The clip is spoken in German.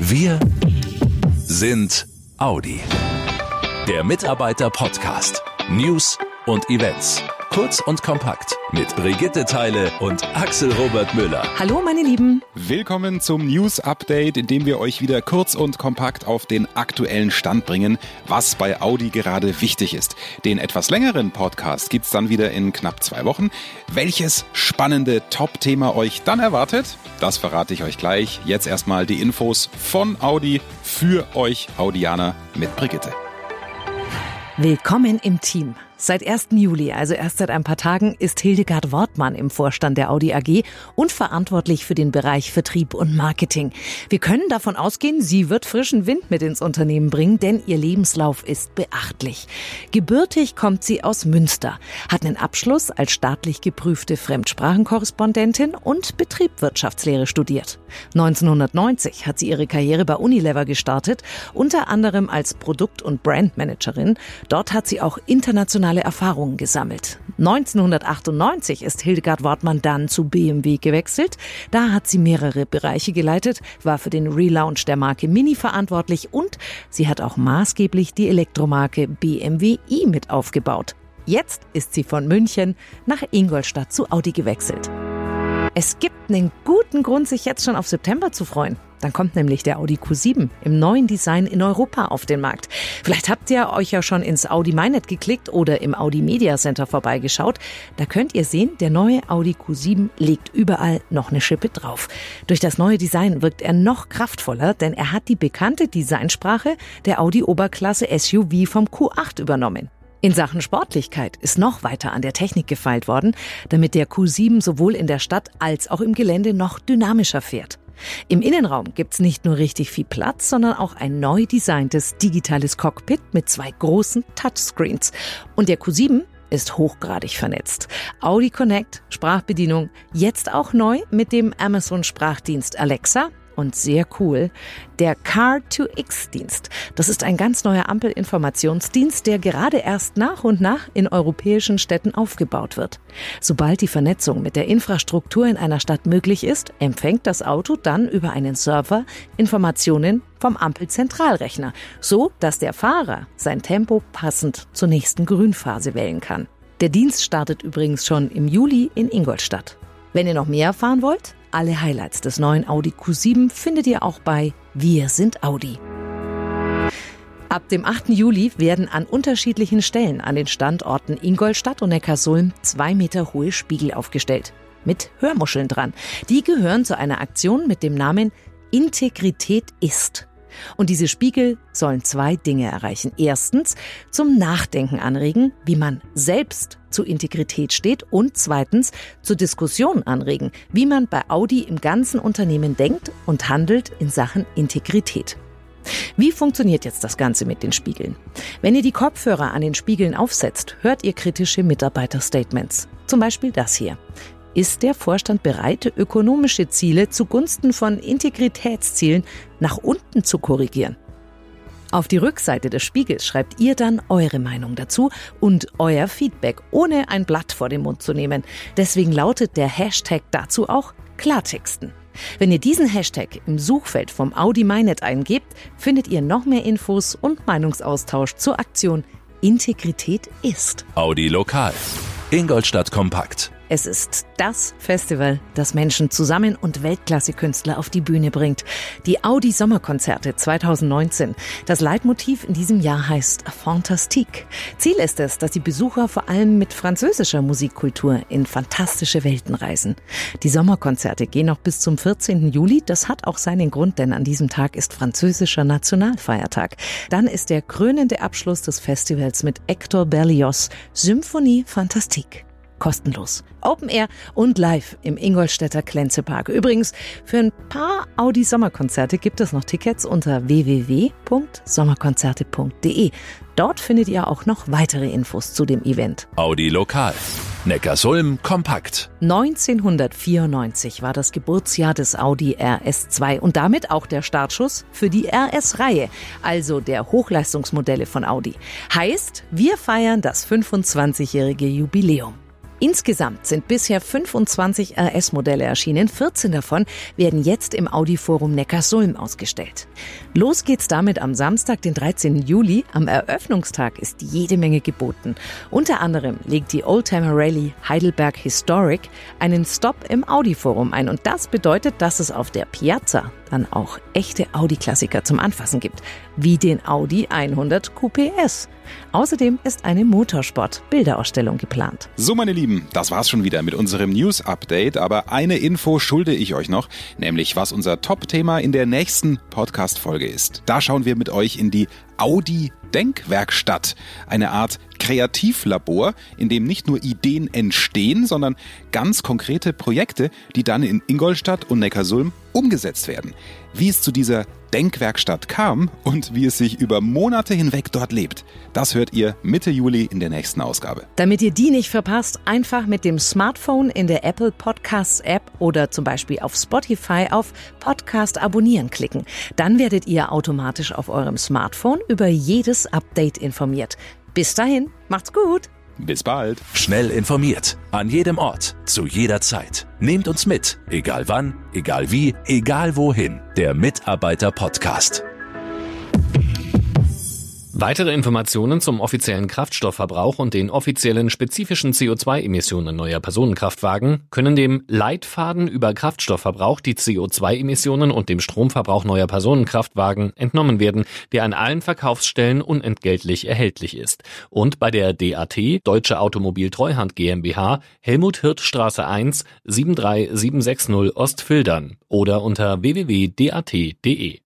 Wir sind Audi. Der Mitarbeiter-Podcast. News und Events. Kurz und kompakt mit Brigitte Teile und Axel Robert Müller. Hallo meine Lieben. Willkommen zum News Update, in dem wir euch wieder kurz und kompakt auf den aktuellen Stand bringen, was bei Audi gerade wichtig ist. Den etwas längeren Podcast gibt's dann wieder in knapp zwei Wochen. Welches spannende Top-Thema euch dann erwartet, das verrate ich euch gleich. Jetzt erstmal die Infos von Audi für euch Audianer mit Brigitte. Willkommen im Team. Seit 1. Juli, also erst seit ein paar Tagen, ist Hildegard Wortmann im Vorstand der Audi AG und verantwortlich für den Bereich Vertrieb und Marketing. Wir können davon ausgehen, sie wird frischen Wind mit ins Unternehmen bringen, denn ihr Lebenslauf ist beachtlich. Gebürtig kommt sie aus Münster, hat einen Abschluss als staatlich geprüfte Fremdsprachenkorrespondentin und Betriebswirtschaftslehre studiert. 1990 hat sie ihre Karriere bei Unilever gestartet, unter anderem als Produkt- und Brandmanagerin. Dort hat sie auch international internationale Erfahrungen gesammelt. 1998 ist Hildegard Wortmann dann zu BMW gewechselt. Da hat sie mehrere Bereiche geleitet, war für den Relaunch der Marke Mini verantwortlich und sie hat auch maßgeblich die Elektromarke BMW i mit aufgebaut. Jetzt ist sie von München nach Ingolstadt zu Audi gewechselt. Es gibt einen guten Grund, sich jetzt schon auf September zu freuen. Dann kommt nämlich der Audi Q7 im neuen Design in Europa auf den Markt. Vielleicht habt ihr euch ja schon ins Audi MyNet geklickt oder im Audi Media Center vorbeigeschaut. Da könnt ihr sehen, der neue Audi Q7 legt überall noch eine Schippe drauf. Durch das neue Design wirkt er noch kraftvoller, denn er hat die bekannte Designsprache der Audi Oberklasse SUV vom Q8 übernommen. In Sachen Sportlichkeit ist noch weiter an der Technik gefeilt worden, damit der Q7 sowohl in der Stadt als auch im Gelände noch dynamischer fährt. Im Innenraum gibt's nicht nur richtig viel Platz, sondern auch ein neu designtes digitales Cockpit mit zwei großen Touchscreens. Und der Q7 ist hochgradig vernetzt. Audi Connect, Sprachbedienung, jetzt auch neu mit dem Amazon Sprachdienst Alexa und sehr cool, der Car2X-Dienst. Das ist ein ganz neuer Ampelinformationsdienst, der gerade erst nach und nach in europäischen Städten aufgebaut wird. Sobald die Vernetzung mit der Infrastruktur in einer Stadt möglich ist, empfängt das Auto dann über einen Server Informationen vom Ampelzentralrechner, so dass der Fahrer sein Tempo passend zur nächsten Grünphase wählen kann. Der Dienst startet übrigens schon im Juli in Ingolstadt. Wenn ihr noch mehr erfahren wollt, alle Highlights des neuen Audi Q7 findet ihr auch bei Wir sind Audi. Ab dem 8. Juli werden an unterschiedlichen Stellen an den Standorten Ingolstadt und Neckarsulm zwei Meter hohe Spiegel aufgestellt. Mit Hörmuscheln dran. Die gehören zu einer Aktion mit dem Namen Integrität ist. Und diese Spiegel sollen zwei Dinge erreichen. Erstens zum Nachdenken anregen, wie man selbst zu Integrität steht und zweitens zur Diskussion anregen, wie man bei Audi im ganzen Unternehmen denkt und handelt in Sachen Integrität. Wie funktioniert jetzt das Ganze mit den Spiegeln? Wenn ihr die Kopfhörer an den Spiegeln aufsetzt, hört ihr kritische Mitarbeiterstatements. Zum Beispiel das hier. Ist der Vorstand bereit, ökonomische Ziele zugunsten von Integritätszielen nach unten zu korrigieren? Auf die Rückseite des Spiegels schreibt ihr dann eure Meinung dazu und euer Feedback, ohne ein Blatt vor den Mund zu nehmen. Deswegen lautet der Hashtag dazu auch Klartexten. Wenn ihr diesen Hashtag im Suchfeld vom Audi MyNet eingebt, findet ihr noch mehr Infos und Meinungsaustausch zur Aktion Integrität ist. Audi Lokal. Ingolstadt Kompakt. Es ist das Festival, das Menschen zusammen und Weltklasse-Künstler auf die Bühne bringt. Die Audi Sommerkonzerte 2019. Das Leitmotiv in diesem Jahr heißt Fantastique. Ziel ist es, dass die Besucher vor allem mit französischer Musikkultur in fantastische Welten reisen. Die Sommerkonzerte gehen noch bis zum 14. Juli. Das hat auch seinen Grund, denn an diesem Tag ist französischer Nationalfeiertag. Dann ist der krönende Abschluss des Festivals mit Hector Berlioz Symphonie Fantastique kostenlos. Open Air und live im Ingolstädter Klenzepark. Übrigens, für ein paar Audi Sommerkonzerte gibt es noch Tickets unter www.sommerkonzerte.de. Dort findet ihr auch noch weitere Infos zu dem Event. Audi Lokal. Neckarsulm kompakt. 1994 war das Geburtsjahr des Audi RS2 und damit auch der Startschuss für die RS-Reihe, also der Hochleistungsmodelle von Audi. Heißt, wir feiern das 25-jährige Jubiläum. Insgesamt sind bisher 25 RS-Modelle erschienen. 14 davon werden jetzt im Audi-Forum Neckarsulm ausgestellt. Los geht's damit am Samstag, den 13. Juli. Am Eröffnungstag ist jede Menge geboten. Unter anderem legt die Oldtimer Rally Heidelberg Historic einen Stop im Audi-Forum ein. Und das bedeutet, dass es auf der Piazza dann auch echte Audi-Klassiker zum Anfassen gibt, wie den Audi 100 QPS. Außerdem ist eine Motorsport-Bilderausstellung geplant. So, meine Lieben, das war's schon wieder mit unserem News-Update. Aber eine Info schulde ich euch noch, nämlich was unser Top-Thema in der nächsten Podcast-Folge ist. Da schauen wir mit euch in die Audi Denkwerkstatt, eine Art Kreativlabor, in dem nicht nur Ideen entstehen, sondern ganz konkrete Projekte, die dann in Ingolstadt und Neckarsulm umgesetzt werden. Wie es zu dieser Denkwerkstatt kam und wie es sich über Monate hinweg dort lebt, das hört ihr Mitte Juli in der nächsten Ausgabe. Damit ihr die nicht verpasst, einfach mit dem Smartphone in der Apple Podcasts App oder zum Beispiel auf Spotify auf Podcast abonnieren klicken. Dann werdet ihr automatisch auf eurem Smartphone über jedes Update informiert. Bis dahin, macht's gut! Bis bald. Schnell informiert. An jedem Ort. Zu jeder Zeit. Nehmt uns mit. Egal wann, egal wie, egal wohin. Der Mitarbeiter Podcast. Weitere Informationen zum offiziellen Kraftstoffverbrauch und den offiziellen spezifischen CO2-Emissionen neuer Personenkraftwagen können dem Leitfaden über Kraftstoffverbrauch, die CO2-Emissionen und dem Stromverbrauch neuer Personenkraftwagen entnommen werden, der an allen Verkaufsstellen unentgeltlich erhältlich ist. Und bei der DAT, Deutsche Automobil Treuhand GmbH, Helmut Hirt Straße 1, 73760 Ostfildern oder unter www.dat.de.